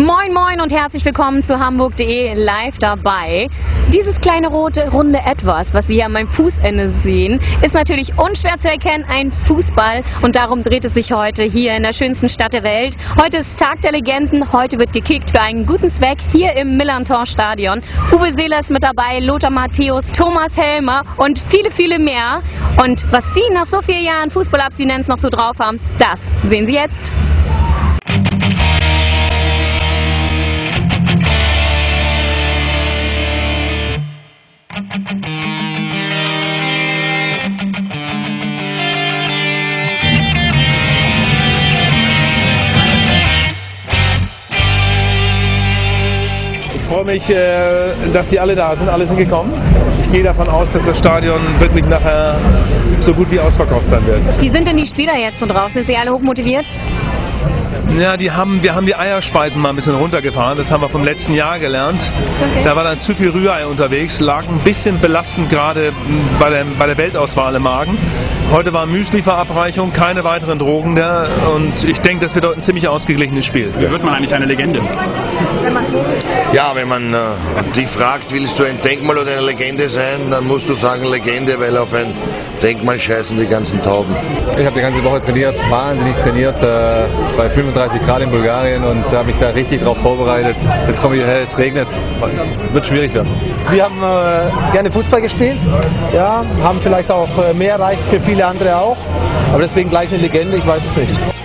Moin und herzlich willkommen zu Hamburg.de live dabei. Dieses kleine rote runde Etwas, was Sie hier an meinem Fußende sehen, ist natürlich unschwer zu erkennen, ein Fußball und darum dreht es sich heute hier in der schönsten Stadt der Welt. Heute ist Tag der Legenden, heute wird gekickt für einen guten Zweck hier im Millantor Stadion. Uwe Seeler ist mit dabei, Lothar Matthäus, Thomas Helmer und viele, viele mehr. Und was die nach so vielen Jahren Fußballabstinenz noch so drauf haben, das sehen Sie jetzt. Freue mich, äh, dass die alle da sind, alle sind gekommen. Ich gehe davon aus, dass das Stadion wirklich nachher so gut wie ausverkauft sein wird. Wie sind denn die Spieler jetzt so drauf? Sind sie alle hochmotiviert? Ja, die haben, wir haben die Eierspeisen mal ein bisschen runtergefahren. Das haben wir vom letzten Jahr gelernt. Da war dann zu viel Rührei unterwegs, lag ein bisschen belastend gerade bei der, bei der Weltauswahl im Magen. Heute war Müsli-Verabreichung, keine weiteren Drogen mehr und ich denke, das wird heute ein ziemlich ausgeglichenes Spiel. Wie wird man eigentlich eine Legende? Ja, wenn man äh, dich fragt, willst du ein Denkmal oder eine Legende sein, dann musst du sagen Legende, weil auf ein Denkmal scheißen die ganzen Tauben. Ich habe die ganze Woche trainiert, wahnsinnig trainiert, äh, bei 35 Grad in Bulgarien und habe mich da richtig drauf vorbereitet. Jetzt komme ich hierher, es regnet, wird schwierig werden. Wir haben äh, gerne Fußball gespielt, ja, haben vielleicht auch äh, mehr erreicht, für viele andere auch. Aber deswegen gleich eine Legende, ich weiß es nicht.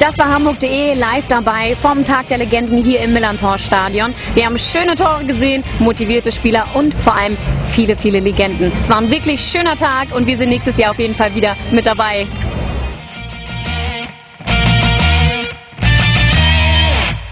Das war Hamburg.de live dabei vom Tag der Legenden hier im Millantor Stadion. Wir haben schöne Tore gesehen, motivierte Spieler und vor allem viele, viele Legenden. Es war ein wirklich schöner Tag und wir sind nächstes Jahr auf jeden Fall wieder mit dabei.